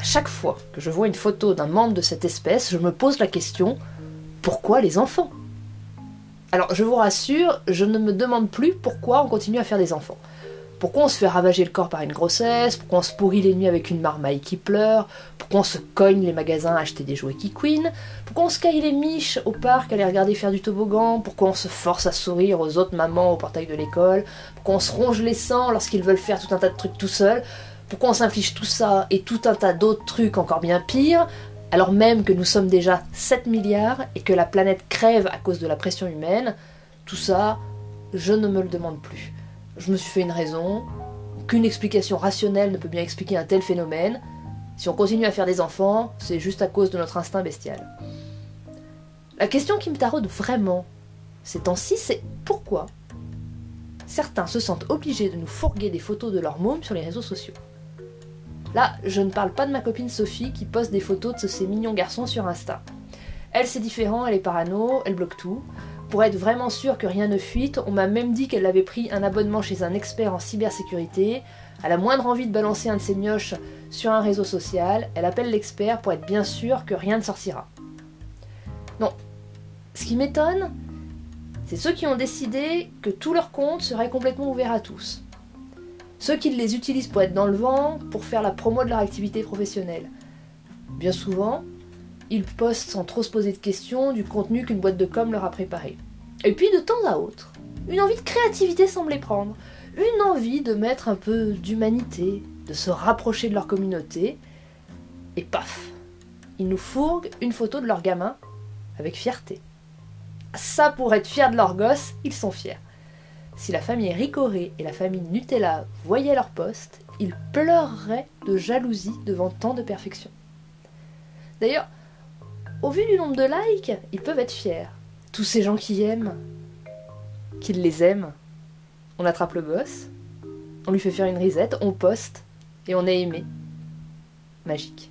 Chaque fois que je vois une photo d'un membre de cette espèce, je me pose la question pourquoi les enfants? Alors, je vous rassure, je ne me demande plus pourquoi on continue à faire des enfants. Pourquoi on se fait ravager le corps par une grossesse? Pourquoi on se pourrit les nuits avec une marmaille qui pleure? Pourquoi on se cogne les magasins à acheter des jouets qui couinent Pourquoi on se caille les miches au parc à les regarder faire du toboggan? Pourquoi on se force à sourire aux autres mamans au portail de l'école? Pourquoi on se ronge les sangs lorsqu'ils veulent faire tout un tas de trucs tout seuls? Pourquoi on s'inflige tout ça et tout un tas d'autres trucs encore bien pires alors même que nous sommes déjà 7 milliards et que la planète crève à cause de la pression humaine, tout ça, je ne me le demande plus je me suis fait une raison, qu'une explication rationnelle ne peut bien expliquer un tel phénomène. Si on continue à faire des enfants, c'est juste à cause de notre instinct bestial. La question qui me taraude vraiment ces temps-ci, c'est pourquoi certains se sentent obligés de nous fourguer des photos de leurs mômes sur les réseaux sociaux. Là, je ne parle pas de ma copine Sophie qui poste des photos de ces mignons garçons sur Insta. Elle, c'est différent, elle est parano, elle bloque tout. Pour être vraiment sûre que rien ne fuite, on m'a même dit qu'elle avait pris un abonnement chez un expert en cybersécurité. À la moindre envie de balancer un de ses mioches sur un réseau social, elle appelle l'expert pour être bien sûre que rien ne sortira. Non. Ce qui m'étonne, c'est ceux qui ont décidé que tous leurs comptes seraient complètement ouverts à tous. Ceux qui les utilisent pour être dans le vent, pour faire la promo de leur activité professionnelle. Bien souvent, ils postent sans trop se poser de questions du contenu qu'une boîte de com leur a préparé. Et puis de temps à autre, une envie de créativité semble les prendre, une envie de mettre un peu d'humanité, de se rapprocher de leur communauté, et paf, ils nous fourguent une photo de leur gamin avec fierté. Ça, pour être fiers de leur gosse, ils sont fiers. Si la famille Ricoré et la famille Nutella voyaient leur poste, ils pleureraient de jalousie devant tant de perfection. D'ailleurs, au vu du nombre de likes, ils peuvent être fiers. Tous ces gens qui aiment, qu'ils les aiment. On attrape le boss, on lui fait faire une risette, on poste, et on est aimé. Magique.